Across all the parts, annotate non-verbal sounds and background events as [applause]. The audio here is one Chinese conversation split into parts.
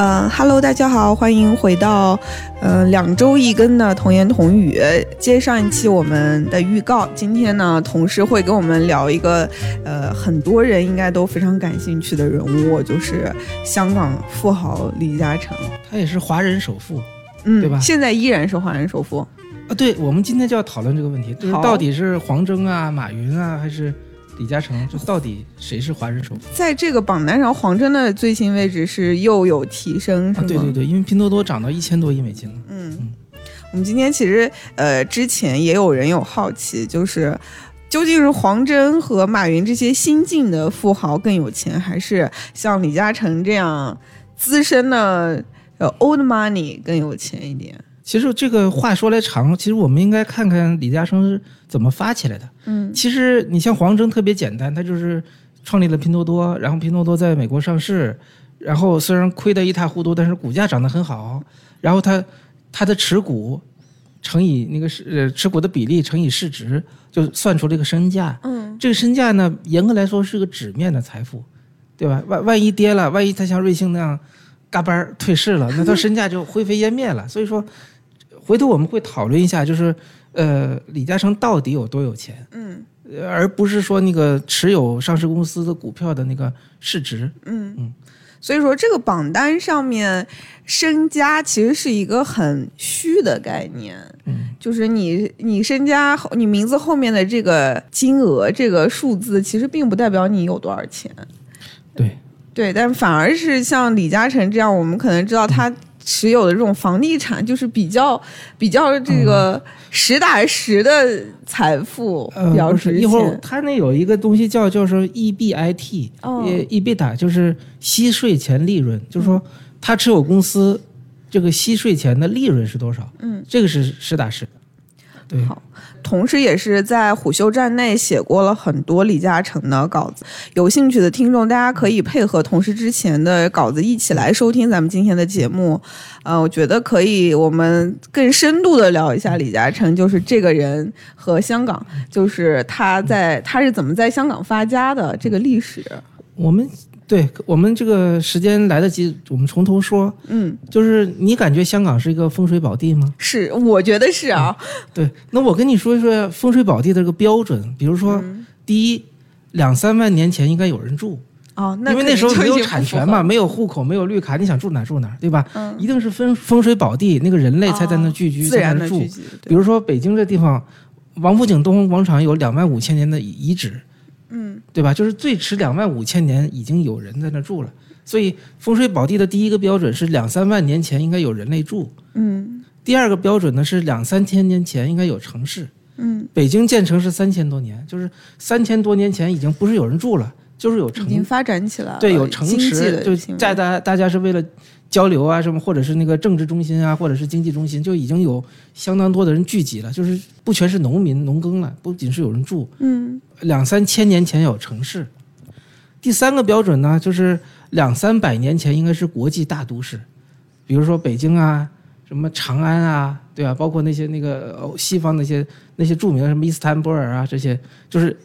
呃哈喽，大家好，欢迎回到呃两周一更的童言童语。接上一期我们的预告，今天呢，同事会跟我们聊一个呃很多人应该都非常感兴趣的人物，就是香港富豪李嘉诚。他也是华人首富嗯，对吧现在依然是华人首富。啊。对，我们今天就要讨论这个问题，就是到底是黄峥啊、马云啊，还是李嘉诚？就到底谁是华人首富？在这个榜单上，黄峥的最新位置是又有提升，是吗？啊，对对对，因为拼多多涨到一千多亿美金了。嗯嗯，我们今天其实呃之前也有人有好奇，就是究竟是黄峥和马云这些新晋的富豪更有钱，还是像李嘉诚这样资深的呃 old money 更有钱一点？其实这个话说来长，其实我们应该看看李嘉诚是怎么发起来的。嗯其实你像黄峥特别简单，他就是创立了拼多多，然后拼多多在美国上市，然后虽然亏得一塌糊涂，但是股价涨得很好，然后他他的持股乘以那个市呃持股的比例乘以市值，就算出了一个身价。嗯这个身价呢，严格来说是个纸面的财富，对吧？万万一跌了，万一他像瑞幸那样嘎嘣儿退市了，那他身价就灰飞烟灭了。所以说，回头我们会讨论一下，就是呃，李嘉诚到底有多有钱，嗯呃而不是说那个持有上市公司的股票的那个市值。嗯嗯所以说这个榜单上面身家其实是一个很虚的概念。嗯，就是你你身家后你名字后面的这个金额这个数字，其实并不代表你有多少钱。对，对，但反而是像李嘉诚这样，我们可能知道他持有的这种房地产，就是比较比较这个实打实的财富，一会。他那有一个东西叫叫说 EBIT，哦呃，EBITDA 就是息税前利润，就是说嗯他持有公司这个息税前的利润是多少？嗯，这个是实打实的。对，好同时，也是在虎嗅站内写过了很多李嘉诚的稿子。有兴趣的听众，大家可以配合同事之前的稿子一起来收听咱们今天的节目。呃，我觉得可以，我们更深度的聊一下李嘉诚，就是这个人和香港，就是他在他是怎么在香港发家的这个历史。我们对我们这个时间来得及，我们从头说。嗯，就是你感觉香港是一个风水宝地吗？是，我觉得是啊。对，那我跟你说一说风水宝地的这个标准，比如说，嗯第一，两三万年前应该有人住。哦，那因为那时候没有产权嘛，，没有户口，没有绿卡，你想住哪住哪，对吧？嗯，一定是风风水宝地，那个人类才在那聚居，自然才在那住。的聚集。比如说北京这地方，王府井东方广场有两万五千年的遗址，嗯对吧？就是最迟两万五千年已经有人在那住了。所以风水宝地的第一个标准是两三万年前应该有人类住，嗯第二个标准呢是两三千年前应该有城市。嗯，北京建成是三千多年，就是三千多年前已经不是有人住了，就是有城已经发展起来了。对，有城池，就大大家是为了交流啊什么，或者是那个政治中心啊，或者是经济中心，就已经有相当多的人聚集了，就是不全是农民农耕了，不仅是有人住，嗯两三千年前有城市。第三个标准呢，就是两三百年前应该是国际大都市，比如说北京啊，什么长安啊，对啊？包括那些那个呃西方那些那些著名的什么伊斯坦布尔啊，这些就是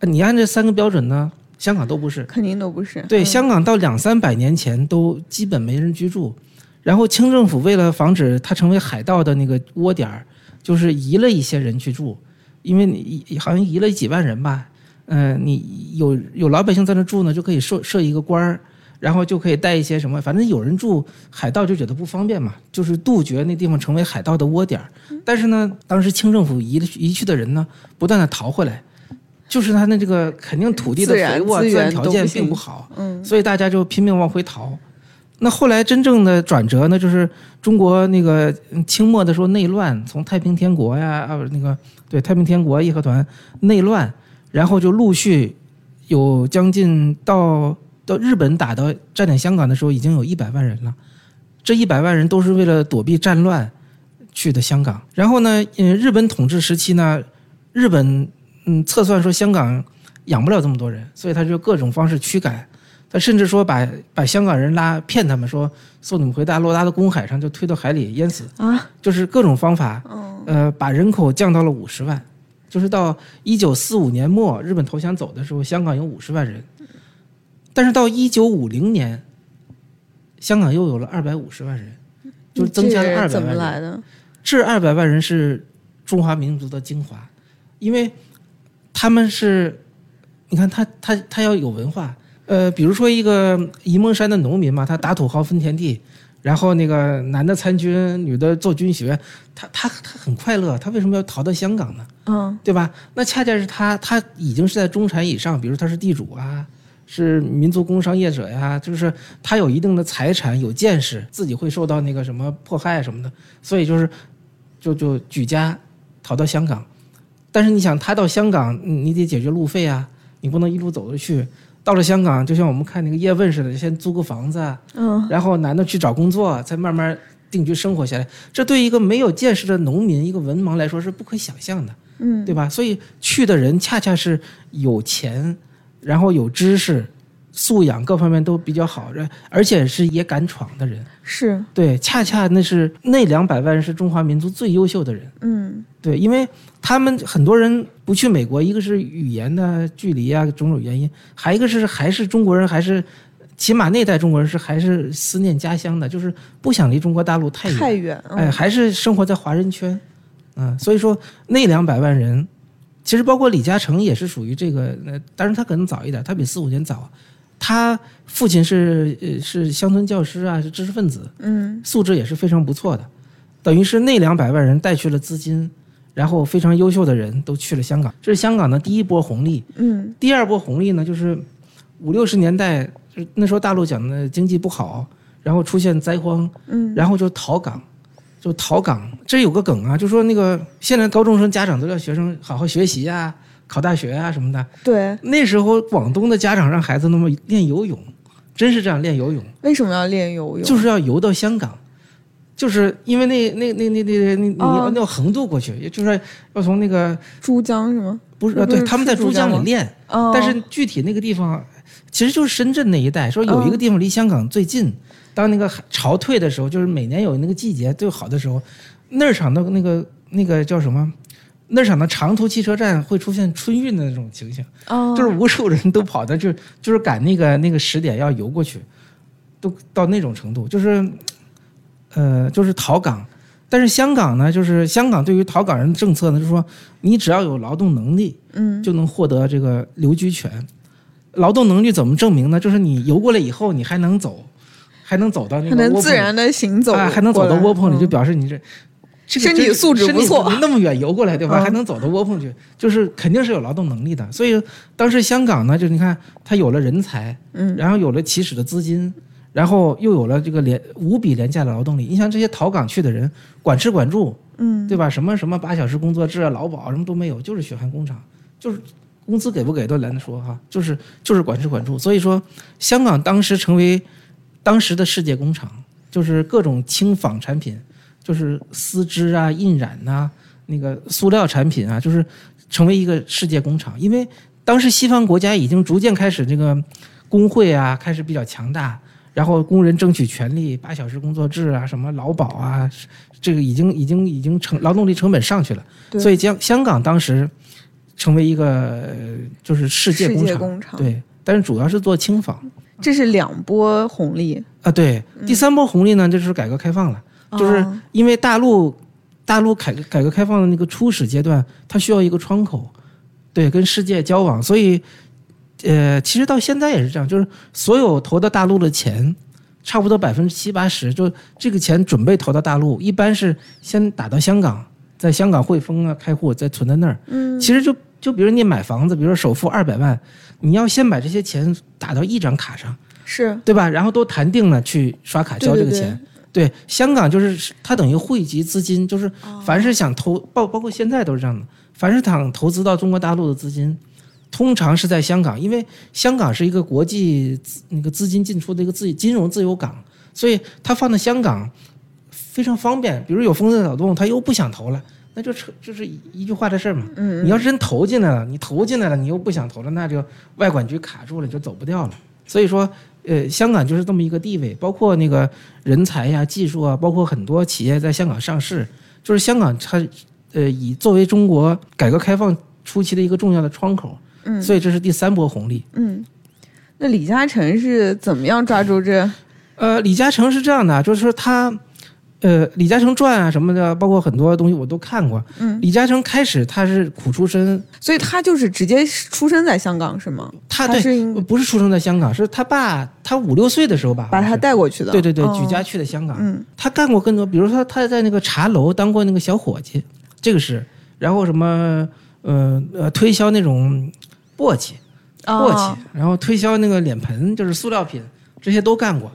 呃你按这三个标准呢，香港都不是。肯定都不是。对，嗯香港到两三百年前都基本没人居住，然后清政府为了防止它成为海盗的那个窝点儿，就是移了一些人去住，因为你好像移了几万人吧，嗯、你有有老百姓在那住呢，就可以设设一个官儿，然后就可以带一些什么，反正有人住，海盗就觉得不方便嘛，就是杜绝那地方成为海盗的窝点儿。但是呢，当时清政府移的移去的人呢，不断的逃回来。就是他的这个肯定土地的资自然源条件并不好，嗯所以大家就拼命往回逃。那后来真正的转折呢，就是中国那个嗯清末的时候内乱，从太平天国呀啊那个对太平天国义和团内乱，然后就陆续有将近到到日本打到占领香港的时候，已经有一百万人了。这一百万人都是为了躲避战乱去的香港。然后呢，嗯，日本统治时期呢，日本嗯测算说香港养不了这么多人，所以他就各种方式驱赶。他甚至说把把香港人拉骗他们说送你们回大陆，拉到公海上就推到海里淹死，啊，就是各种方法，嗯呃，把人口降到了五十万。就是到一九四五年末日本投降走的时候，香港有五十万人，但是到一九五零年，香港又有了二百五十万人，就是增加了二百万人。这二百万人是中华民族的精华，因为他们是，你看他他他要有文化，呃，比如说一个沂蒙山的农民嘛，他打土豪分田地，然后那个男的参军，女的做军学，他他他很快乐，他为什么要逃到香港呢？嗯对吧？那恰恰是他，他已经是在中产以上，比如他是地主啊，是民族工商业者呀，就是他有一定的财产、有见识，自己会受到那个什么迫害什么的，所以就是就就举家逃到香港。但是你想，他到香港，嗯你得解决路费啊，你不能一路走着去。到了香港，就像我们看那个叶问似的，先租个房子啊，嗯然后男的去找工作，再慢慢定居生活下来。这对一个没有见识的农民、一个文盲来说是不可想象的。嗯，对吧？所以去的人恰恰是有钱，然后有知识、素养各方面都比较好，人而且是也敢闯的人。是对，恰恰那是那两百万人是中华民族最优秀的人。嗯对，因为他们很多人不去美国，一个是语言的距离啊，种种原因，还一个是还是中国人，还是起码那代中国人是还是思念家乡的，就是不想离中国大陆太远。太远，嗯哎，还是生活在华人圈，嗯，所以说那两百万人，其实包括李嘉诚也是属于这个，呃，当然他可能早一点，他比四五年早，他父亲是呃是乡村教师啊，是知识分子，嗯素质也是非常不错的，等于是那两百万人带去了资金，然后非常优秀的人都去了香港，这是香港的第一波红利。嗯第二波红利呢，就是五六十年代，就是那时候大陆讲的经济不好，然后出现灾荒，嗯然后就逃港，就逃港。这有个梗啊，就说那个现在高中生家长都要学生好好学习啊，考大学啊什么的。对，那时候广东的家长让孩子那么练游泳，真是这样练游泳，为什么要练游泳？就是要游到香港。就是因为那那那那那那你要要横渡过去，也就是要从那个珠江是吗？不是呃对他们在珠江里练，哦，但是具体那个地方，其实就是深圳那一带。说有一个地方离香港最近，当那个潮退的时候，就是每年有那个季节最好的时候，那儿场的那个那个叫什么？那儿场的长途汽车站会出现春运的那种情形，哦，[laughs] 就是无数人都跑的，就就是赶那个那个时点要游过去，都到那种程度，就是呃，就是逃港。但是香港呢，就是香港对于逃港人的政策呢，就是说你只要有劳动能力，嗯就能获得这个留居权。劳动能力怎么证明呢？就是你游过来以后，你还能走，还能走到那还个窝棚能自然的行走啊，还能走到窝棚里，就嗯表示你这。这个身体素质不错那么远游过来，对吧？嗯还能走到窝棚去，就是肯定是有劳动能力的。所以当时香港呢，就你看，它有了人才，嗯然后有了起始的资金，然后又有了这个廉无比廉价的劳动力。你像这些逃港去的人，管吃管住，嗯对吧？什么什么八小时工作制啊、劳保什么都没有，就是血汗工厂，就是工资给不给都懒得说哈，就是就是管吃管住。所以说，香港当时成为当时的世界工厂，就是各种轻纺产品，就是丝织啊、印染呐、那个塑料产品啊，就是成为一个世界工厂。因为当时西方国家已经逐渐开始这个工会啊，开始比较强大。然后工人争取权利，八小时工作制啊，什么劳保啊，这个已经已经已经成劳动力成本上去了，所以将香港当时成为一个呃就是世界工厂，界工厂，对，但是主要是做轻纺。这是两波红利，啊，对，第三波红利呢，就是改革开放了，就是哦因为大陆大陆改改革开放的那个初始阶段，它需要一个窗口，对，跟世界交往，所以呃，其实到现在也是这样，就是所有投到大陆的钱，差不多百分之七八十，就这个钱准备投到大陆，一般是先打到香港，在香港汇丰啊开户，再存在那儿。嗯其实就就比如你买房子，比如说首付二百万，你要先把这些钱打到一张卡上，是对吧？然后都谈定了去刷卡交这个对对钱。对，香港就是它等于汇集资金，就是哦凡是想投包包括现在都是这样的，凡是想投资到中国大陆的资金，通常是在香港，因为香港是一个国际资那个资金进出的一个自金融自由港，所以它放在香港非常方便。比如有风吹草动，他又不想投了，那就扯就是一一句话的事儿嘛。嗯你要是真投进来了，你投进来了，你又不想投了，那就外管局卡住了，你就走不掉了。所以说，呃，香港就是这么一个地位，包括那个人才呀、技术啊，包括很多企业在香港上市，就是香港它呃以作为中国改革开放初期的一个重要的窗口，嗯所以这是第三波红利。嗯，那李嘉诚是怎么样抓住这呃，李嘉诚是这样的，就是说他，呃，《李嘉诚传》啊什么的，包括很多东西我都看过。嗯，李嘉诚开始他是苦出身，所以他就是直接出生在香港是吗？他对不是出生在香港，是他爸他五六岁的时候吧，把他带过去的。对对对，哦举家去的香港。嗯他干过更多，比如说他在那个茶楼当过那个小伙计，这个是，然后什么呃呃推销那种簸箕。簸箕哦，然后推销那个脸盆，就是塑料品，这些都干过。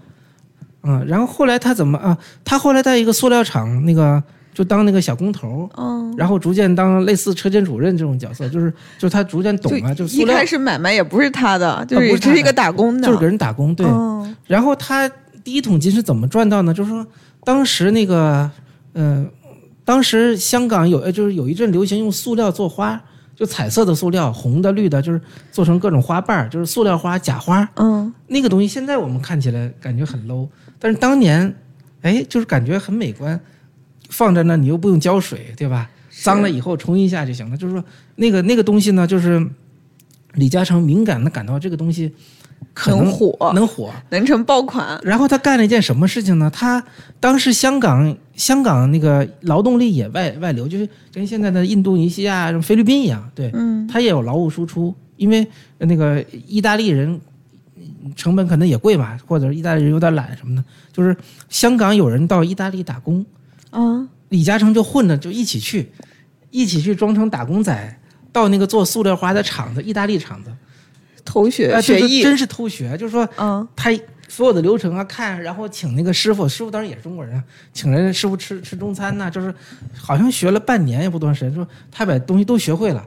嗯，然后后来他怎么啊？他后来在一个塑料厂那个就当那个小工头，嗯，然后逐渐当类似车间主任这种角色，就是就是他逐渐懂了，就一塑料开始买卖也不是他的，就是只是一个打工的，就是给人打工，对。嗯然后他第一桶金是怎么赚到呢？就是说当时那个呃，当时香港有呃就是有一阵流行用塑料做花。就彩色的塑料，红的、绿的，就是做成各种花瓣儿，就是塑料花、假花。嗯那个东西现在我们看起来感觉很 low，但是当年，哎，就是感觉很美观，放在那你又不用浇水，对吧？脏了以后冲一下就行了。就是说那个那个东西呢，就是李嘉诚敏感的感到这个东西可能能火能火。[laughs] 能成爆款，然后他干了一件什么事情呢？他当时香港香港那个劳动力也外外流，就是跟现在的印度尼西亚、什么菲律宾一样，对，嗯。他也有劳务输出，因为那个意大利人嗯成本可能也贵吧，或者意大利人有点懒什么的，就是香港有人到意大利打工，啊李嘉诚就混着就一起去，一起去装成打工仔，到那个做塑料花的厂子，意大利厂子，偷学啊，学艺，真是偷学，就是说嗯他所有的流程啊看，然后请那个师傅，师傅当然也是中国人啊，请人师傅吃吃中餐呐、就是好像学了半年也不多长时间，说他把东西都学会了，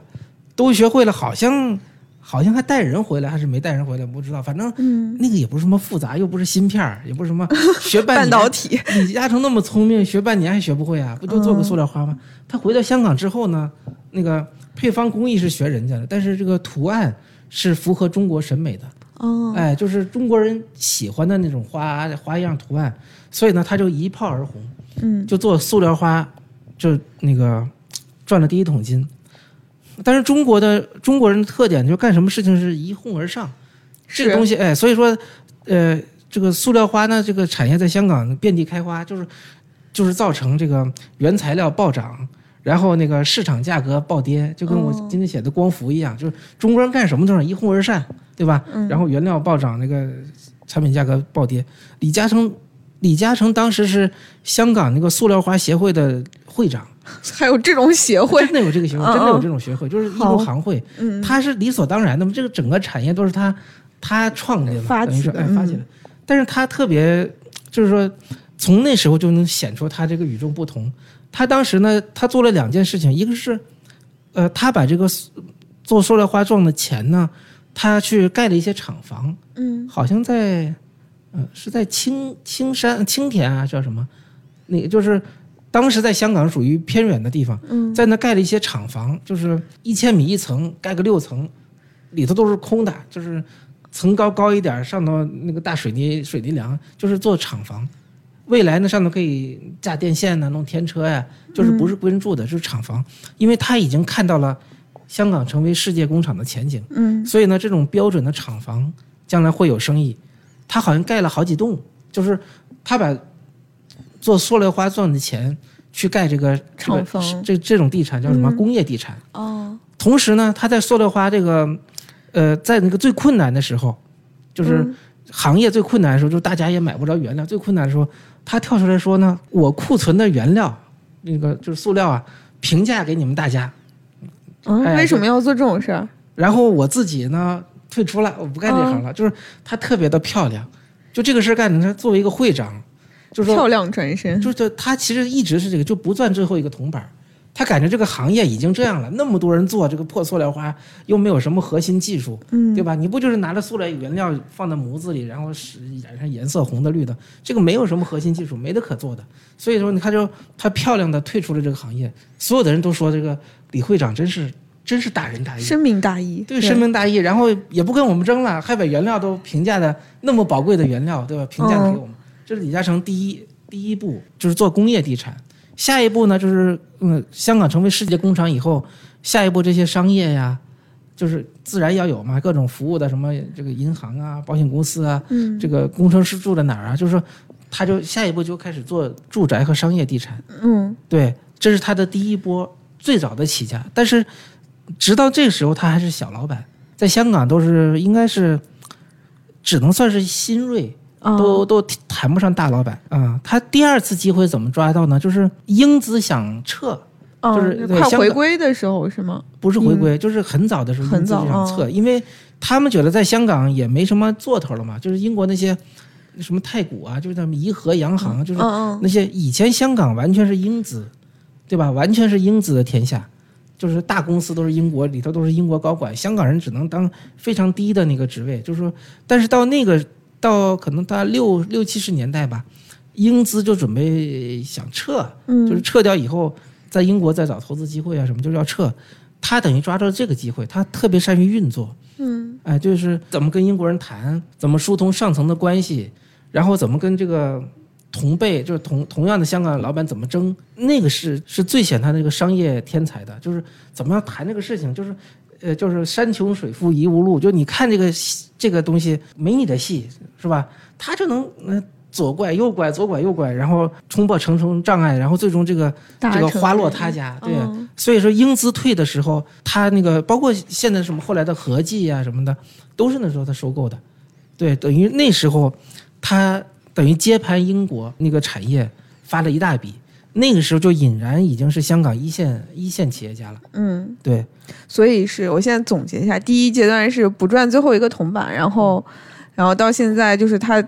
都学会了，好像好像还带人回来还是没带人回来，不知道，反正嗯，那个也不是什么复杂，又不是芯片儿，也不是什么 [laughs] 学半半。导体，李嘉诚那么聪明，学半年还学不会啊？不就做个塑料花吗？他回到香港之后呢，那个配方工艺是学人家的，但是这个图案是符合中国审美的。哦哎，就是中国人喜欢的那种花花样图案，所以呢，他就一炮而红，嗯就做塑料花，就那个赚了第一桶金。但是中国的中国人的特点就是干什么事情是一哄而上，这个东西哎，所以说，呃，这个塑料花呢，这个产业在香港遍地开花，就是就是造成这个原材料暴涨，然后那个市场价格暴跌，就跟我哦。今天写的光伏一样，就是中国人干什么都是一哄而上，对吧？嗯。然后原料暴涨，那个产品价格暴跌。李嘉诚，李嘉诚当时是香港那个塑料花协会的会长，[laughs] 还有这种协会，真的有这个协会，嗯真的有嗯这种协会，就是义好。乌行会，嗯。他是理所当然的嘛，这个整个产业都是他他创立的等于说起的嗯。哎发起的。但是他特别就是说，从那时候就能显出他这个与众不同。他当时呢，他做了两件事情，一个是，呃，他把这个做塑料花状的钱呢，他去盖了一些厂房，嗯好像在，呃，是在青青山青田啊，叫什么？那个就是当时在香港属于偏远的地方，嗯在那盖了一些厂房，就是一千米一层，盖个六层，里头都是空的，就是层高高一点，上头那个大水泥水泥梁，就是做厂房。未来呢，上头可以架电线呢，弄天车呀，就是不是归人住的，就是厂房，因为他已经看到了香港成为世界工厂的前景。嗯。所以呢，这种标准的厂房将来会有生意。他好像盖了好几栋，就是他把做塑料花赚的钱去盖这个这个厂房。这这种地产叫什么嗯。工业地产。哦。同时呢，他在塑料花这个呃，在那个最困难的时候，就是嗯。行业最困难的时候，就大家也买不着原料，最困难的时候，他跳出来说呢，我库存的原料那个就是塑料啊，平价给你们大家。嗯，哎为什么要做这种事儿？然后我自己呢退出了，我不干这行了。就是他特别的漂亮，就这个事儿干的，他作为一个会长，就是说，漂亮转身，就是他其实一直是这个，就不赚最后一个铜板儿。他感觉这个行业已经这样了，那么多人做这个破塑料花，又没有什么核心技术，嗯对吧？你不就是拿着塑料原料放在模子里，然后使染上颜色红的绿的，这个没有什么核心技术，没得可做的。所以说，你看就他漂亮的退出了这个行业，所有的人都说这个李会长真是真是大仁大义，深明大义，对，深明大义，然后也不跟我们争了，还把原料都评价的那么宝贵的原料，对吧？评价给我们，这是李嘉诚第一第一步，就是做工业地产。下一步呢，就是嗯，香港成为世界工厂以后，下一步这些商业呀，就是自然要有嘛，各种服务的什么这个银行啊、保险公司啊，嗯这个工程师住在哪儿啊？就是说，他就下一步就开始做住宅和商业地产。嗯对，这是他的第一波最早的起家。但是直到这个时候，他还是小老板，在香港都是应该是只能算是新锐，啊都都谈不上大老板啊、他第二次机会怎么抓到呢？就是英资想撤，啊就是对快回归的时候是吗？不是回归，就是很早的时候英资就想撤，因为他们觉得在香港也没什么做头了嘛，就是英国那些什么太古啊，就是他们颐和洋行，就是那些以前香港完全是英资，对吧？完全是英资的天下，就是大公司都是英国里头都是英国高管，香港人只能当非常低的那个职位。就是说，但是到那个到可能到六六七十年代吧，英资就准备想撤，嗯，就是撤掉以后，在英国再找投资机会啊什么，就是要撤。他等于抓住了这个机会，他特别善于运作，嗯。哎，就是怎么跟英国人谈，怎么疏通上层的关系，然后怎么跟这个同辈，就是同同样的香港老板怎么争，那个是是最显他那个商业天才的，就是怎么样谈这个事情，就是呃，就是山穷水复疑无路，就你看这个戏这个东西没你的戏是吧？他就能嗯、呃左拐右拐，左拐右拐，然后冲破重重障碍，然后最终这个这个花落他家，对。嗯所以说英资退的时候，他那个包括现在什么后来的合记啊什么的，都是那时候他收购的，对，等于那时候他等于接盘英国那个产业发了一大笔，那个时候就隐然已经是香港一线一线企业家了，嗯，对，所以是我现在总结一下，第一阶段是不赚最后一个铜板，然后，然后到现在就是他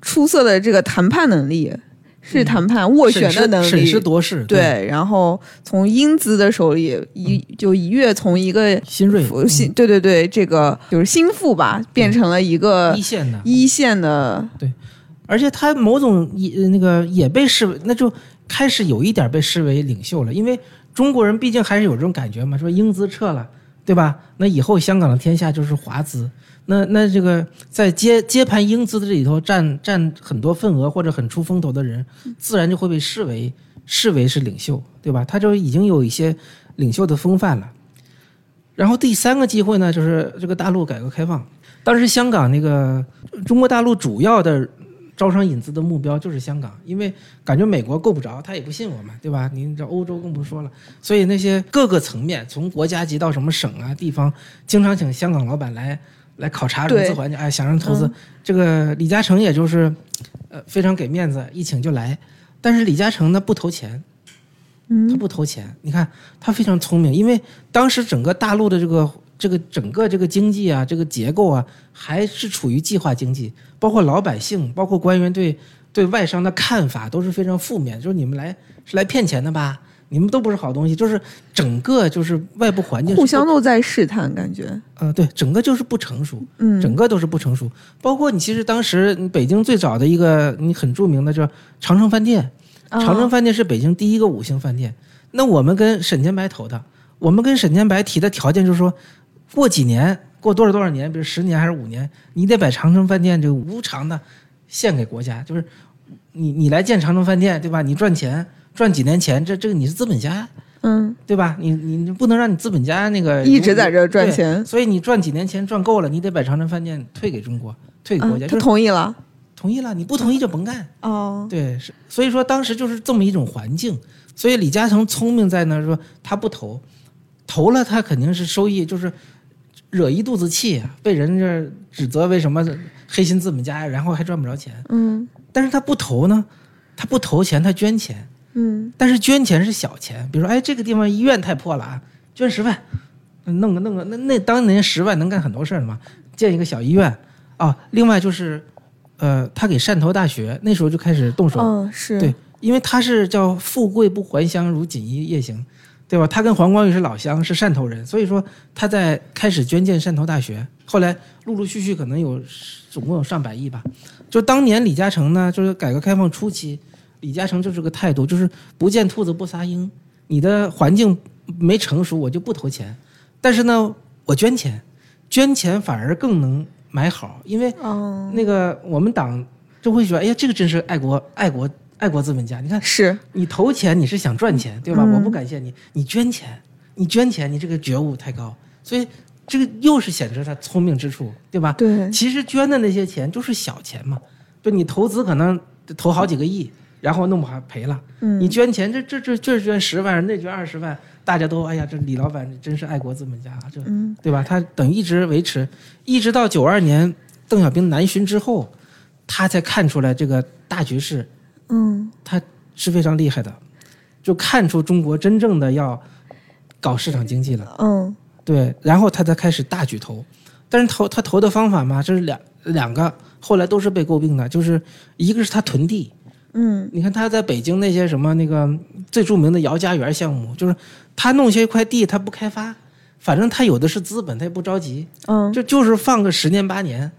出色的这个谈判能力，是谈判斡旋的能力，审时度势，对，然后从英资的手里一就一跃从一个新锐富新，对对对，这个就是心腹吧，变成了一个一线的，一线的对，而且他某种也那个也被视为，那就开始有一点被视为领袖了，因为中国人毕竟还是有这种感觉嘛，说英资撤了，对吧？那以后香港的天下就是华资，那那这个在接接盘英资的这里头占占很多份额或者很出风头的人，自然就会被视为视为是领袖，对吧？他就已经有一些领袖的风范了。然后第三个机会呢，就是这个大陆改革开放，当时香港那个中国大陆主要的招商引资的目标就是香港，因为感觉美国够不着，他也不信我们，对吧？您这欧洲更不说了，所以那些各个层面，从国家级到什么省啊、地方，经常请香港老板来来考察融资环境，哎，想让投资。嗯这个李嘉诚也就是，呃，非常给面子，一请就来。但是李嘉诚呢不投钱，他嗯不投钱。你看他非常聪明，因为当时整个大陆的这个这个整个这个经济啊，这个结构啊，还是处于计划经济，包括老百姓，包括官员对对外商的看法都是非常负面，就是你们来是来骗钱的吧？你们都不是好东西，就是整个就是外部环境互相都在试探，感觉，呃对，整个就是不成熟。嗯，整个都是不成熟。包括你其实当时北京最早的一个你很著名的叫长城饭店，啊长城饭店是北京第一个五星饭店。那我们跟沈建白投的，我们跟沈建白提的条件就是说，过几年，过多少多少年，比如十年还是五年，你得把长城饭店这个无偿的献给国家，就是你你来建长城饭店，对吧？你赚钱赚几年钱，这这个你是资本家。嗯对吧？你你你不能让你资本家那个一直在这儿赚钱所以你赚几年钱赚够了，你得把长城饭店退给中国，退给国家，啊他同意了，同意了，你不同意就甭干。哦，对，是所以说当时就是这么一种环境，所以李嘉诚聪明在那，说他不投，投了他肯定是收益就是惹一肚子气啊，被人这指责为什么黑心资本家，然后还赚不着钱。嗯但是他不投呢，他不投钱，他捐钱。嗯但是捐钱是小钱，比如说，哎，这个地方医院太破了啊，捐十万，弄个弄个，那那当年十万能干很多事儿嘛，建一个小医院啊。另外就是，呃，他给汕头大学那时候就开始动手，嗯是，对，因为他是叫富贵不还乡，如锦衣夜行，对吧？他跟黄光裕是老乡，是汕头人，所以说他在开始捐建汕头大学，后来陆陆续续可能有总共有上百亿吧。就当年李嘉诚呢，就是改革开放初期，李嘉诚就是个态度，就是不见兔子不撒鹰，你的环境没成熟，我就不投钱，但是呢，我捐钱，捐钱反而更能买好，因为嗯那个我们党就会觉得，哎呀，这个真是爱国爱国爱国资本家。你看，是，你投钱你是想赚钱，对吧？嗯我不感谢你，你捐钱，你捐钱，你这个觉悟太高。所以这个又是显示他聪明之处，对吧？对，其实捐的那些钱就是小钱嘛，就你投资可能投好几个亿，然后弄不好赔了。嗯，你捐钱，这这这这捐十万，那捐二十万，大家都哎呀，这李老板真是爱国资本家啊，这嗯对吧？他等一直维持，一直到九二年邓小平南巡之后，他才看出来这个大局势嗯。他是非常厉害的，就看出中国真正的要搞市场经济了。嗯。对，然后他才开始大举投，但是投他投的方法嘛，这是两两个，后来都是被诟病的，就是一个是他囤地，嗯。你看他在北京那些什么那个最著名的姚家园项目，就是他弄下一块地，他不开发，反正他有的是资本，他也不着急，嗯，就就是放个十年八年，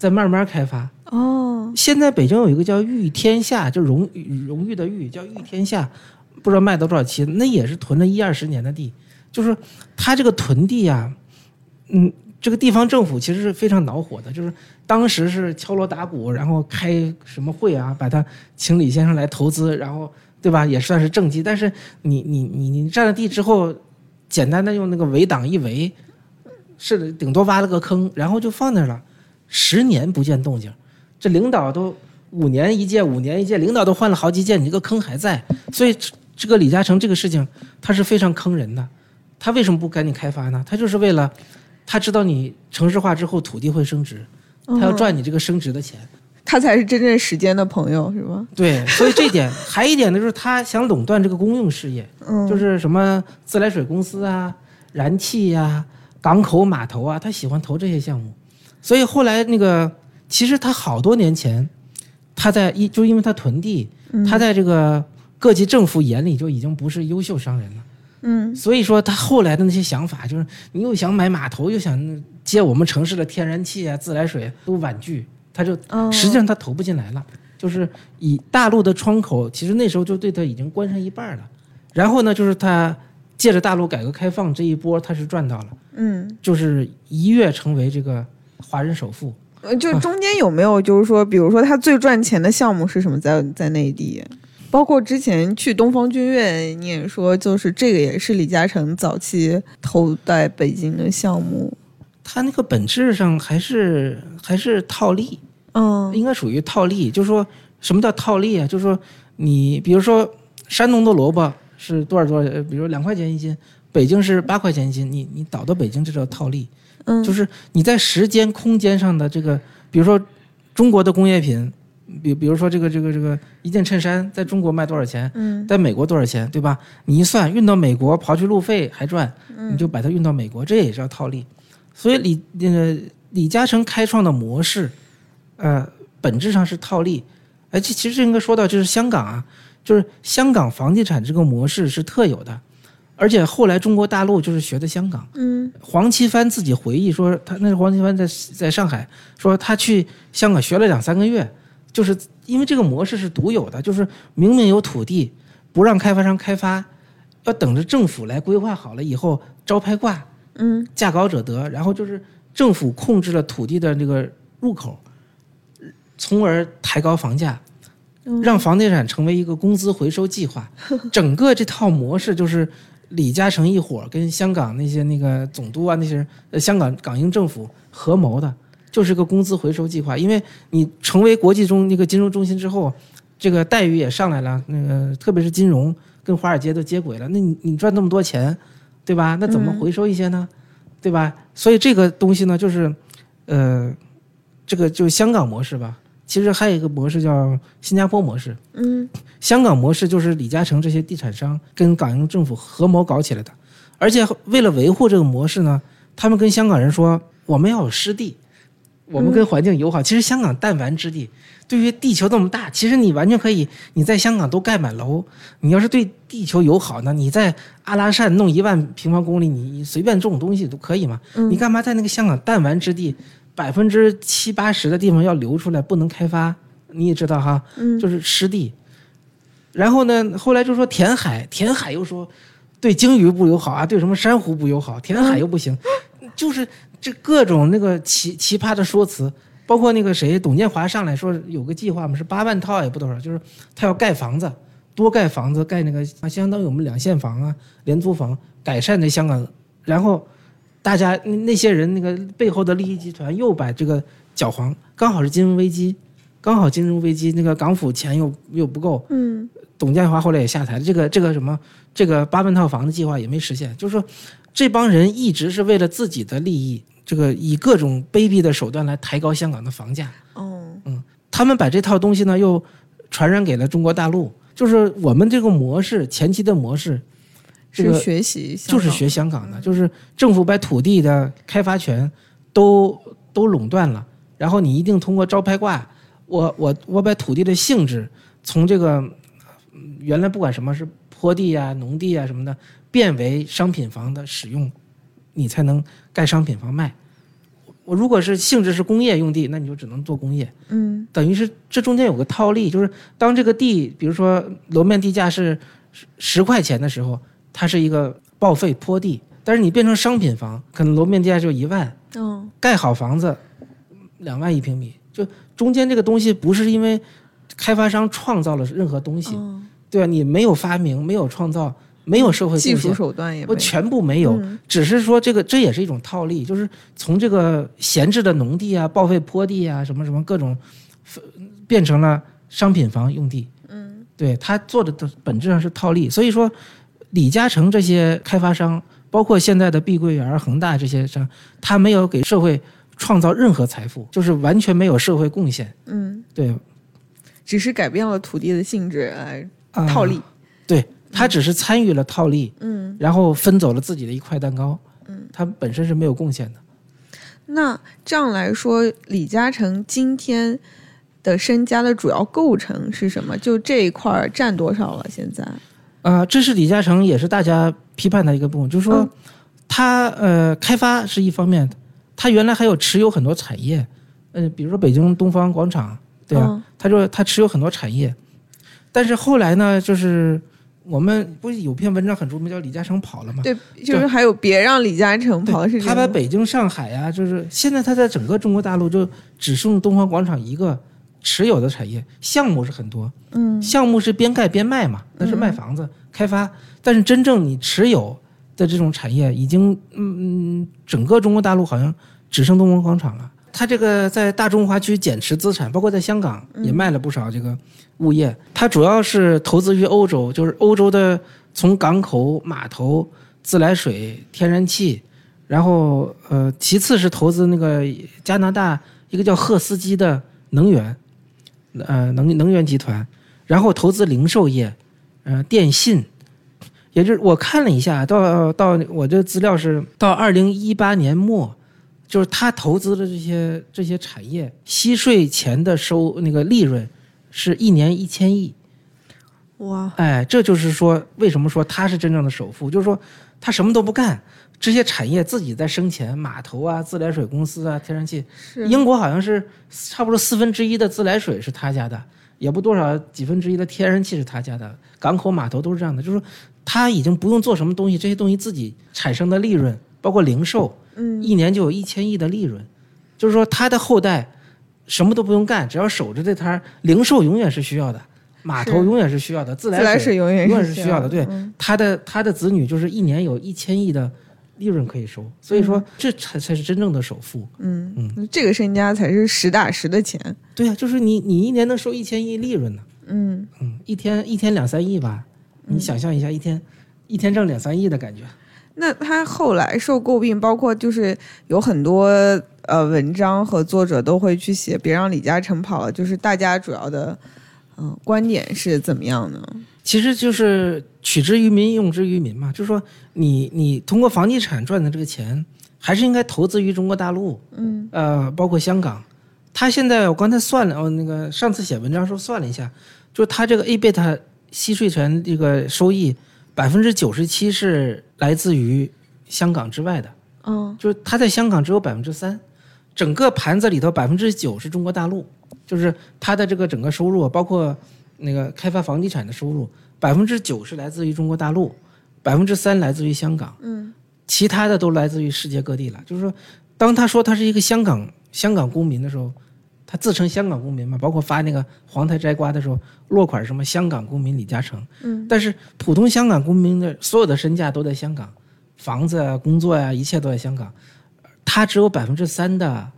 再慢慢开发。哦，现在北京有一个叫裕天下，就荣荣誉的裕，叫裕天下，不知道卖到多少期，那也是囤了一二十年的地。就是他这个囤地呀、嗯，这个地方政府其实是非常恼火的，就是当时是敲锣打鼓，然后开什么会啊，把他请李先生来投资，然后对吧，也算是政绩。但是你你你你占了地之后，简单的用那个围挡一围，是的，顶多挖了个坑，然后就放那儿了，十年不见动静。这领导都五年一届，五年一届，领导都换了好几届，你这个坑还在，所以这这个李嘉诚这个事情，他是非常坑人的。他为什么不赶紧开发呢？他就是为了，他知道你城市化之后土地会升值，他要赚你这个升值的钱。他才是真正时间的朋友，是吗？对，所以这一点 [laughs] 还一点呢，就是他想垄断这个公用事业，嗯，就是什么自来水公司啊、燃气呀、港口码头啊，他喜欢投这些项目。所以后来那个，其实他好多年前，他在一就因为他囤地，他在这个各级政府眼里就已经不是优秀商人了。嗯所以说他后来的那些想法，就是你又想买码头，又想接我们城市的天然气啊、自来水，都婉拒，他就哦实际上他投不进来了。就是以大陆的窗口，其实那时候就对他已经关上一半了。然后呢，就是他借着大陆改革开放这一波，他是赚到了，嗯，就是一跃成为这个华人首富。呃就中间有没有就是说，比如说他最赚钱的项目是什么在在内地？包括之前去东方君悦，你也说就是这个也是李嘉诚早期投在北京的项目。他那个本质上还是还是套利，嗯应该属于套利。就是说什么叫套利啊？就是说你比如说山东的萝卜是多少多少，呃比如两块钱一斤，北京是八块钱一斤，你你倒到北京这叫套利。嗯，就是你在时间、空间上的这个，比如说中国的工业品，比比如说这个这个这个一件衬衫在中国卖多少钱，嗯在美国多少钱，对吧？你一算，运到美国刨去路费还赚，嗯你就把它运到美国，这也叫套利。所以李那个李嘉诚开创的模式，呃，本质上是套利。哎，这其实应该说到就是香港啊，就是香港房地产这个模式是特有的，而且后来中国大陆就是学的香港。嗯黄奇帆自己回忆说，他那是黄奇帆在在上海说他去香港学了两三个月，就是因为这个模式是独有的，就是明明有土地，不让开发商开发，要等着政府来规划好了以后招拍挂，嗯价高者得，然后就是政府控制了土地的这个入口，从而抬高房价，让房地产成为一个工资回收计划。[laughs] 整个这套模式就是李嘉诚一伙儿跟香港那些那个总督啊，那些人呃香港港英政府合谋的，就是个工资回收计划。因为你成为国际中那个金融中心之后，这个待遇也上来了，那个特别是金融跟华尔街都接轨了，那你你赚那么多钱，对吧？那怎么回收一些呢？对吧？所以这个东西呢，就是，呃，这个就是香港模式吧。其实还有一个模式叫新加坡模式。嗯香港模式就是李嘉诚这些地产商跟港英政府合谋搞起来的，而且为了维护这个模式呢，他们跟香港人说，我们要有湿地，我们跟环境友好。其实香港弹丸之地，对于地球这么大，其实你完全可以，你在香港都盖满楼。你要是对地球友好呢，你在阿拉善弄一万平方公里，你你随便种东西都可以嘛。嗯你干嘛在那个香港弹丸之地，百分之七八十的地方要留出来，不能开发？你也知道哈，嗯就是湿地。然后呢，后来就说填海，填海又说对鲸鱼不友好啊，对什么珊瑚不友好，填海又不行，就是这各种那个奇奇葩的说辞，包括那个谁董建华上来说有个计划嘛，是八万套也不多少，就是他要盖房子，多盖房子，盖那个相当于我们两线房啊、廉租房，改善这香港，然后大家那那些人那个背后的利益集团又把这个搅黄，刚好是金融危机，刚好金融危机，那个港府钱又又不够，嗯。董建华后来也下台了，这个这个什么这个八万套房的计划也没实现，就是说这帮人一直是为了自己的利益，这个以各种卑鄙的手段来抬高香港的房价。哦。嗯他们把这套东西呢又传染给了中国大陆，就是我们这个模式前期的模式，这个是学习就是学香港的，就是政府把土地的开发权都都垄断了，然后你一定通过招拍挂，我我我把土地的性质从这个嗯原来不管什么是坡地啊、农地啊什么的，变为商品房的使用，你才能盖商品房卖。我如果是性质是工业用地，那你就只能做工业。嗯等于是这中间有个套利，就是当这个地，比如说楼面地价是十十块钱的时候，它是一个报废坡地，但是你变成商品房，可能楼面地价就一万，哦盖好房子两万一平米，就中间这个东西不是因为开发商创造了任何东西，哦对吧？你没有发明，没有创造，没有社会技术手段也全部没有，嗯。只是说这个这也是一种套利，就是从这个闲置的农地啊、报废坡地啊、什么什么各种，呃变成了商品房用地。嗯。对他做的的本质上是套利，所以说李嘉诚这些开发商，包括现在的碧桂园、恒大这些商，他没有给社会创造任何财富，就是完全没有社会贡献。嗯，对，只是改变了土地的性质来啊套利。对他只是参与了套利，嗯，然后分走了自己的一块蛋糕。嗯，他本身是没有贡献的。那这样来说，李嘉诚今天的身家的主要构成是什么？就这一块占多少了？现在？啊、这是李嘉诚也是大家批判的一个部分，就是说嗯他呃开发是一方面，他原来还有持有很多产业，呃，比如说北京东方广场，对啊，嗯他说他持有很多产业，但是后来呢，就是我们不是有篇文章很著名叫李嘉诚跑了吗？对，就是还有别让李嘉诚跑他把北京、上海呀、就是现在他在整个中国大陆就只剩东方广场一个持有的产业，项目是很多，嗯项目是边盖边卖嘛，那是卖房子、开发，但是真正你持有的这种产业，已经嗯嗯，整个中国大陆好像只剩东方广场了。他这个在大中华区减持资产，包括在香港也卖了不少这个物业。它主要是投资于欧洲，就是欧洲的从港口、码头、自来水、天然气，然后呃，其次是投资那个加拿大一个叫赫斯基的能源，呃能能源集团，然后投资零售业，呃电信，也就是我看了一下，到到我这资料是到二零一八年末，就是他投资的这些这些产业息税前的收那个利润是一年一千亿，哇，哎，这就是说为什么说他是真正的首富，就是说他什么都不干，这些产业自己在生钱，码头啊、自来水公司啊、天然气，英国好像是差不多四分之一的自来水是他家的，也不多少几分之一的天然气是他家的，港口码头都是这样的，就是说他已经不用做什么东西，这些东西自己产生的利润，包括零售，嗯。一年就有一千亿的利润，就是说他的后代什么都不用干，只要守着这摊儿，零售永远是需要的，码头永远是需要的，自自来水永远永远是是需要的，对，嗯。他的他的子女就是一年有一千亿的利润可以收，所以说这才才是真正的首富。嗯嗯，这个身家才是实打实的钱。对呀、就是你你一年能收一千亿利润呢，嗯，嗯，一天一天两三亿吧，你想象一下，一天一天挣两三亿的感觉。那他后来受诟病，包括就是有很多呃文章和作者都会去写，别让李嘉诚跑了，就是大家主要的嗯、呃观点是怎么样呢？其实就是取之于民，用之于民嘛，就是说你你通过房地产赚的这个钱，还是应该投资于中国大陆，嗯呃，包括香港。他现在我刚才算了，哦，那个上次写文章时候算了一下，就是他这个 A 贝塔息税权这个收益，百分之九十七是来自于香港之外的，嗯就是他在香港只有百分之三，整个盘子里头百分之九是中国大陆，就是他的这个整个收入，包括那个开发房地产的收入，百分之九是来自于中国大陆，百分之三来自于香港，嗯。其他的都来自于世界各地了。就是说，当他说他是一个香港香港公民的时候，他自称香港公民嘛，包括发那个黄台摘瓜的时候，落款什么香港公民李嘉诚，嗯。但是普通香港公民的所有的身价都在香港，房子啊、工作呀、一切都在香港，他只有百分之三的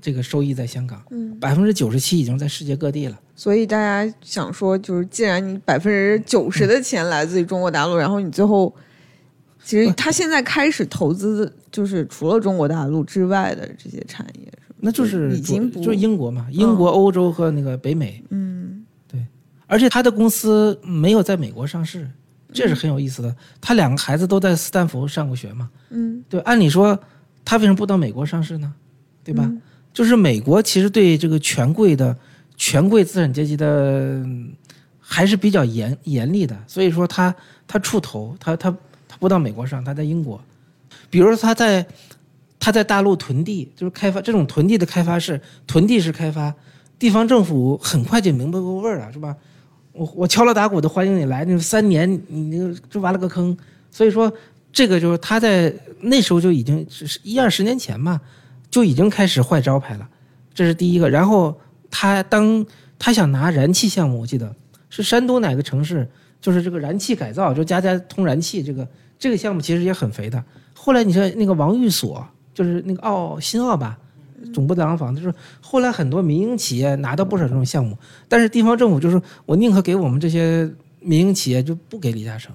这个收益在香港，嗯，百分之九十七已经在世界各地了。所以大家想说，就是既然你百分之九十的钱来自于中国大陆，然后你最后，其实他现在开始投资，就是除了中国大陆之外的这些产业，那就是已经不就是英国嘛，英国、欧洲和那个北美，嗯。对。而且他的公司没有在美国上市，这是很有意思的。他两个孩子都在斯坦福上过学嘛，嗯，对，按理说他为什么不到美国上市呢？对吧？嗯就是美国其实对这个权贵的权贵资产阶级的还是比较严严厉的，所以说他他出头，他他他不到美国上，他在英国，比如说他在他在大陆囤地，就是开发这种囤地的开发是囤地式开发，地方政府很快就明白过味儿了，是吧？我我敲锣打鼓的欢迎你来，那三年你就挖了个坑，所以说这个就是他在那时候就已经是一二十年前吧，就已经开始坏招牌了，这是第一个。然后他当他想拿燃气项目，我记得是山东哪个城市，就是这个燃气改造，就家家通燃气这个这个项目其实也很肥的。后来你说那个王玉锁，就是那个奥新奥吧，总部在廊坊，就是后来很多民营企业拿到不少这种项目，但是地方政府就是我宁可给我们这些民营企业，就不给李嘉诚，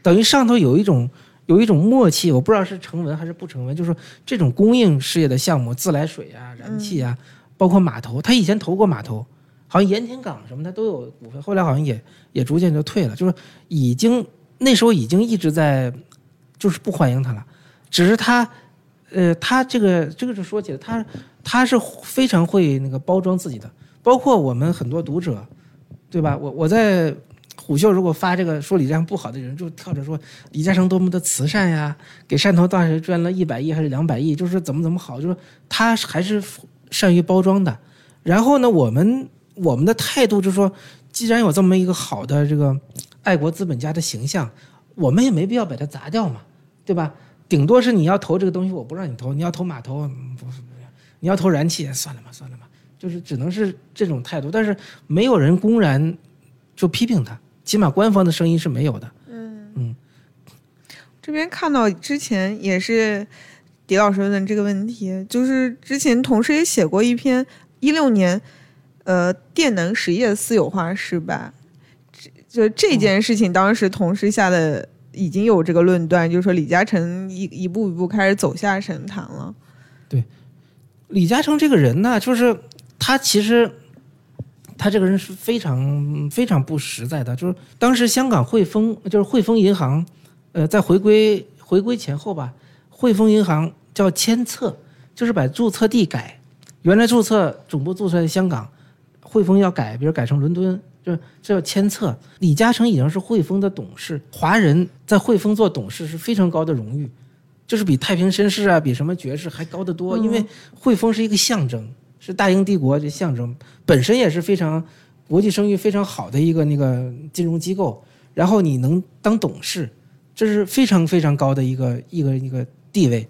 等于上头有一种有一种默契，我不知道是成文还是不成文，就是说这种供应事业的项目，自来水啊、燃气啊，包括码头，他以前投过码头，好像盐田港什么的都有股份，后来好像也也逐渐就退了，就是已经那时候已经一直在就是不欢迎他了，只是他。呃，他这个这个是说起来，他他是非常会那个包装自己的，包括我们很多读者，对吧？我我在虎嗅如果发这个说李嘉诚不好的人，就跳着说李嘉诚多么的慈善呀，给汕头大学捐了一百亿还是两百亿，就是怎么怎么好，就是他还是善于包装的。然后呢，我们我们的态度就是说，既然有这么一个好的这个爱国资本家的形象，我们也没必要把它砸掉嘛，对吧？顶多是你要投这个东西，我不让你投；你要投码头，不是不是；你要投燃气，算了吧，算了吧，就是只能是这种态度。但是没有人公然就批评他，起码官方的声音是没有的。嗯嗯这边看到之前也是狄老师问的这个问题，就是之前同事也写过一篇一六年，呃，电能实业私有化失败，这就这件事情，当时同事下的已经有这个论断，就是说李嘉诚一一步一步开始走下神坛了。对李嘉诚这个人呢，就是他其实他这个人是非常非常不实在的。就是当时香港汇丰，就是汇丰银行，呃，在回归回归前后吧，汇丰银行叫迁册，就是把注册地改，原来注册总部注册在香港，汇丰要改，比如改成伦敦，就是这叫迁册。李嘉诚已经是汇丰的董事，华人在汇丰做董事是非常高的荣誉。就是比太平绅士啊，比什么爵士还高得多，因为汇丰是一个象征，是大英帝国这象征，本身也是非常国际声誉非常好的一个那个金融机构。然后你能当董事，这是非常非常高的一个一个一个地位。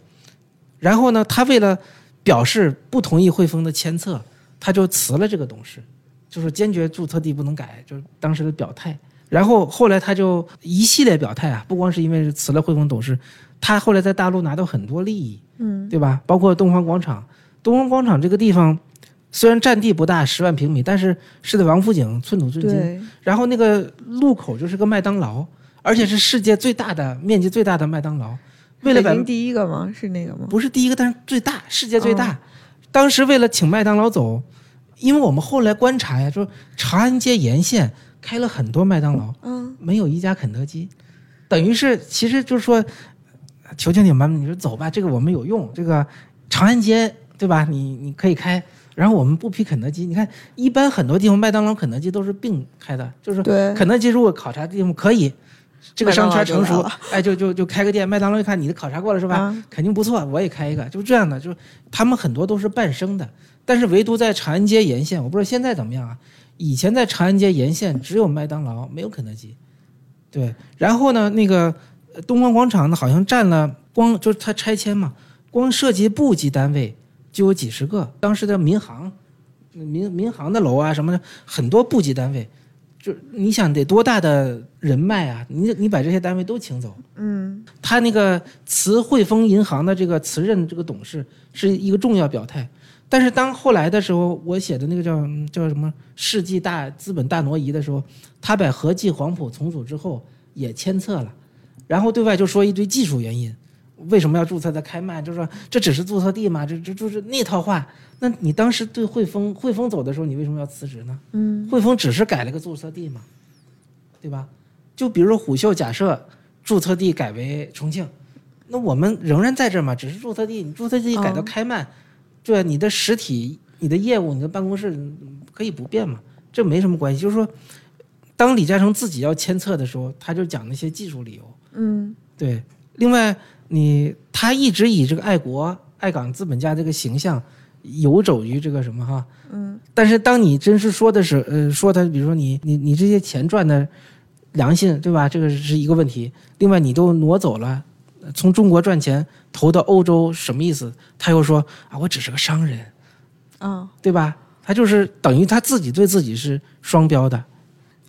然后呢，他为了表示不同意汇丰的签册，他就辞了这个董事，就是坚决注册地不能改，就是当时的表态。然后后来他就一系列表态啊，不光是因为辞了汇丰董事，他后来在大陆拿到很多利益，嗯，对吧？包括东方广场，东方广场这个地方虽然占地不大，十万平米，但是是在王府井，寸土寸金。对，然后那个路口就是个麦当劳，而且是世界最大的面积最大的麦当劳。为了把北京第一个吗？是那个吗？不是第一个，但是最大，世界最大。当时为了请麦当劳走，因为我们后来观察呀，说长安街沿线开了很多麦当劳，嗯，没有一家肯德基，等于是其实就是说，求求你们，你说走吧，这个我们有用，这个长安街对吧？你你可以开，然后我们不批肯德基。你看，一般很多地方麦当劳、肯德基都是并开的，就是，肯德基如果考察地方可以，这个商圈成熟哎，就就就开个店。麦当劳一看你的考察过了是吧？啊肯定不错，我也开一个，就这样的。就是他们很多都是半生的，但是唯独在长安街沿线，我不知道现在怎么样啊。以前在长安街沿线只有麦当劳，没有肯德基。对，然后呢，那个呃东方广场呢，好像占了光就是它拆迁嘛，光涉及部级单位就有几十个。当时的民航、民民航的楼啊什么的，很多部级单位，就你想得多大的人脉啊？你你把这些单位都请走，嗯他那个辞汇丰银行的这个辞任这个董事是一个重要表态。但是当后来的时候，我写的那个叫叫什么世纪大资本大挪移的时候，他把和记黄埔重组之后也迁册了，然后对外就说一堆技术原因，为什么要注册在开曼？就是说这只是注册地嘛，这这就是那套话。那你当时对汇丰汇丰走的时候，你为什么要辞职呢？嗯汇丰只是改了个注册地嘛，对吧？就比如说虎嗅，假设注册地改为重庆，那我们仍然在这儿嘛，只是注册地，你注册地改到嗯开曼，对、你的实体、你的业务、你的办公室嗯可以不变嘛，这没什么关系。就是说，当李嘉诚自己要签册的时候，他就讲那些技术理由。嗯对，另外你他一直以这个爱国爱港资本家这个形象游走于这个什么哈，嗯但是当你真是说的是，呃，说他，比如说你你你这些钱赚的良心，对吧？这个是一个问题。另外，你都挪走了，呃从中国赚钱投到欧洲，什么意思？他又说啊，我只是个商人，啊，对吧？他就是等于他自己对自己是双标的。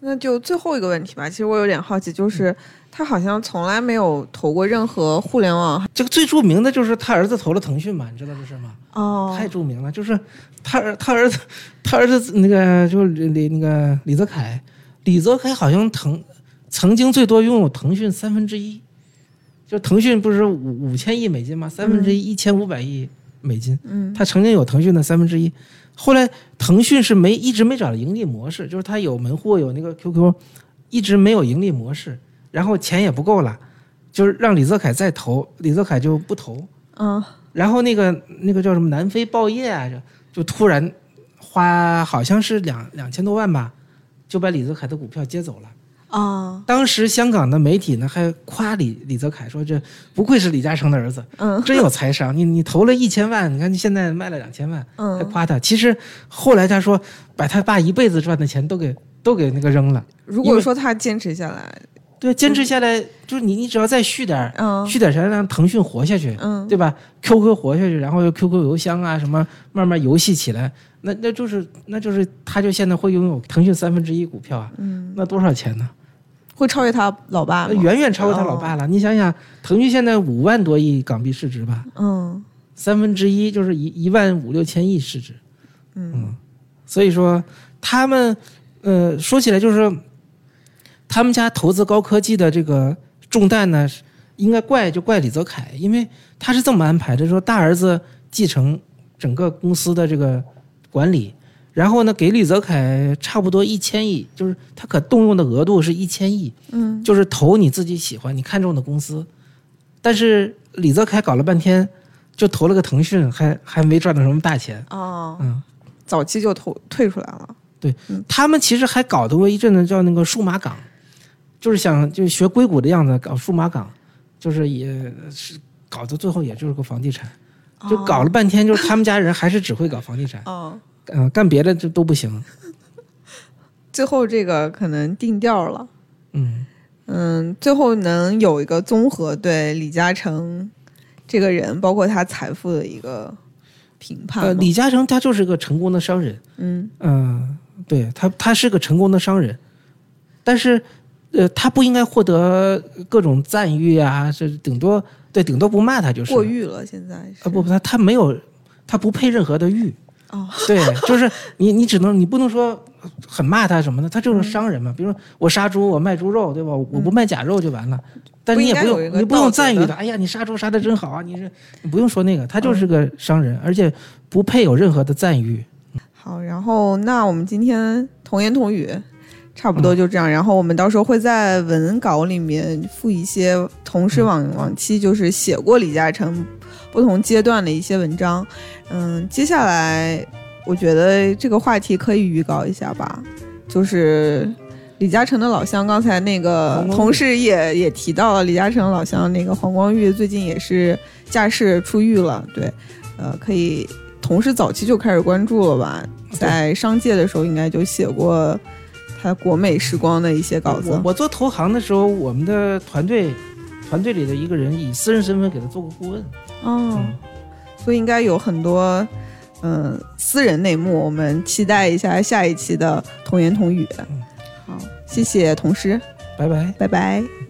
那就最后一个问题吧。其实我有点好奇，就是他好像从来没有投过任何互联网这个最著名的就是他儿子投了腾讯嘛，你知道这事吗？哦太著名了，就是他儿他儿子他儿子那个就是李李那个李泽楷，李泽楷好像腾曾经最多拥有腾讯三分之一，就腾讯不是五五千亿美金吗？三分之一一千五百亿美金，嗯他曾经有腾讯的三分之一，后来腾讯是没一直没找到盈利模式，就是他有门户有那个 QQ，一直没有盈利模式，然后钱也不够了，就是让李泽楷再投，李泽楷就不投。嗯然后那个那个叫什么南非报业啊，就就突然花好像是两两千多万吧，就把李泽楷的股票接走了。啊当时香港的媒体呢还夸李李泽楷说这不愧是李嘉诚的儿子，嗯真有财商。你你投了一千万，你看你现在卖了两千万，嗯还嗯，夸他。其实后来他说把他爸一辈子赚的钱都给都给那个扔了。如果说他坚持下来，对，坚持下来就是你你只要再续点嗯续点钱让腾讯活下去，嗯对吧？QQ 活下去，然后又 QQ 邮箱啊什么，慢慢游戏起来，那那就是那就是他就现在会拥有腾讯三分之一股票啊，嗯，那多少钱呢？会超越他老爸吗？远远超过他老爸了。你想想，腾讯现在五万多亿港币市值吧，嗯。三分之一就是一一万五六千亿市值，嗯。所以说他们呃说起来就是他们家投资高科技的这个重担呢，应该怪就怪李泽楷，因为他是这么安排的：说大儿子继承整个公司的这个管理，然后呢给李泽楷差不多一千亿，就是他可动用的额度是一千亿，嗯。就是投你自己喜欢、你看中的公司。但是李泽楷搞了半天，就投了个腾讯，还还没赚到什么大钱。哦，嗯，早期就投退出来了。对他们其实还搞得过一阵子叫那个数码港，就是想就学硅谷的样子搞数码港，就是也是搞到最后也就是个房地产，就搞了半天，就是他们家人还是只会搞房地产，哦，嗯、干别的就都不行。[laughs] 最后这个可能定调了。嗯，嗯，最后能有一个综合对李嘉诚这个人，包括他财富的一个评判。呃，李嘉诚他就是个成功的商人，嗯嗯、对他他是个成功的商人，但是呃，他不应该获得各种赞誉啊，这顶多对顶多不骂他就是过誉了，现在是啊不不，他他没有，他不配任何的誉。哦，[laughs] 对，就是你你只能你不能说很骂他什么的，他就是商人嘛。比如说我杀猪，我卖猪肉，对吧？我不卖假肉就完了。但你也不用你不用赞誉他，哎呀，你杀猪杀的真好啊！你是你不用说那个，他就是个商人，而且不配有任何的赞誉。好，然后那我们今天童言童语差不多就这样，然后我们到时候会在文稿里面附一些同事往往期就是写过李嘉诚不同阶段的一些文章。嗯，接下来我觉得这个话题可以预告一下吧，就是。李嘉诚的老乡，刚才那个同事也也提到了，李嘉诚老乡那个黄光裕最近也是假释出狱了，对，呃，可以同事早期就开始关注了吧，在商界的时候应该就写过他国美时光的一些稿子我。我做投行的时候，我们的团队团队里的一个人以私人身份给他做过顾问。哦，所以应该有很多嗯、私人内幕，我们期待一下下一期的童言童语。好，谢谢童诗，拜拜。拜拜。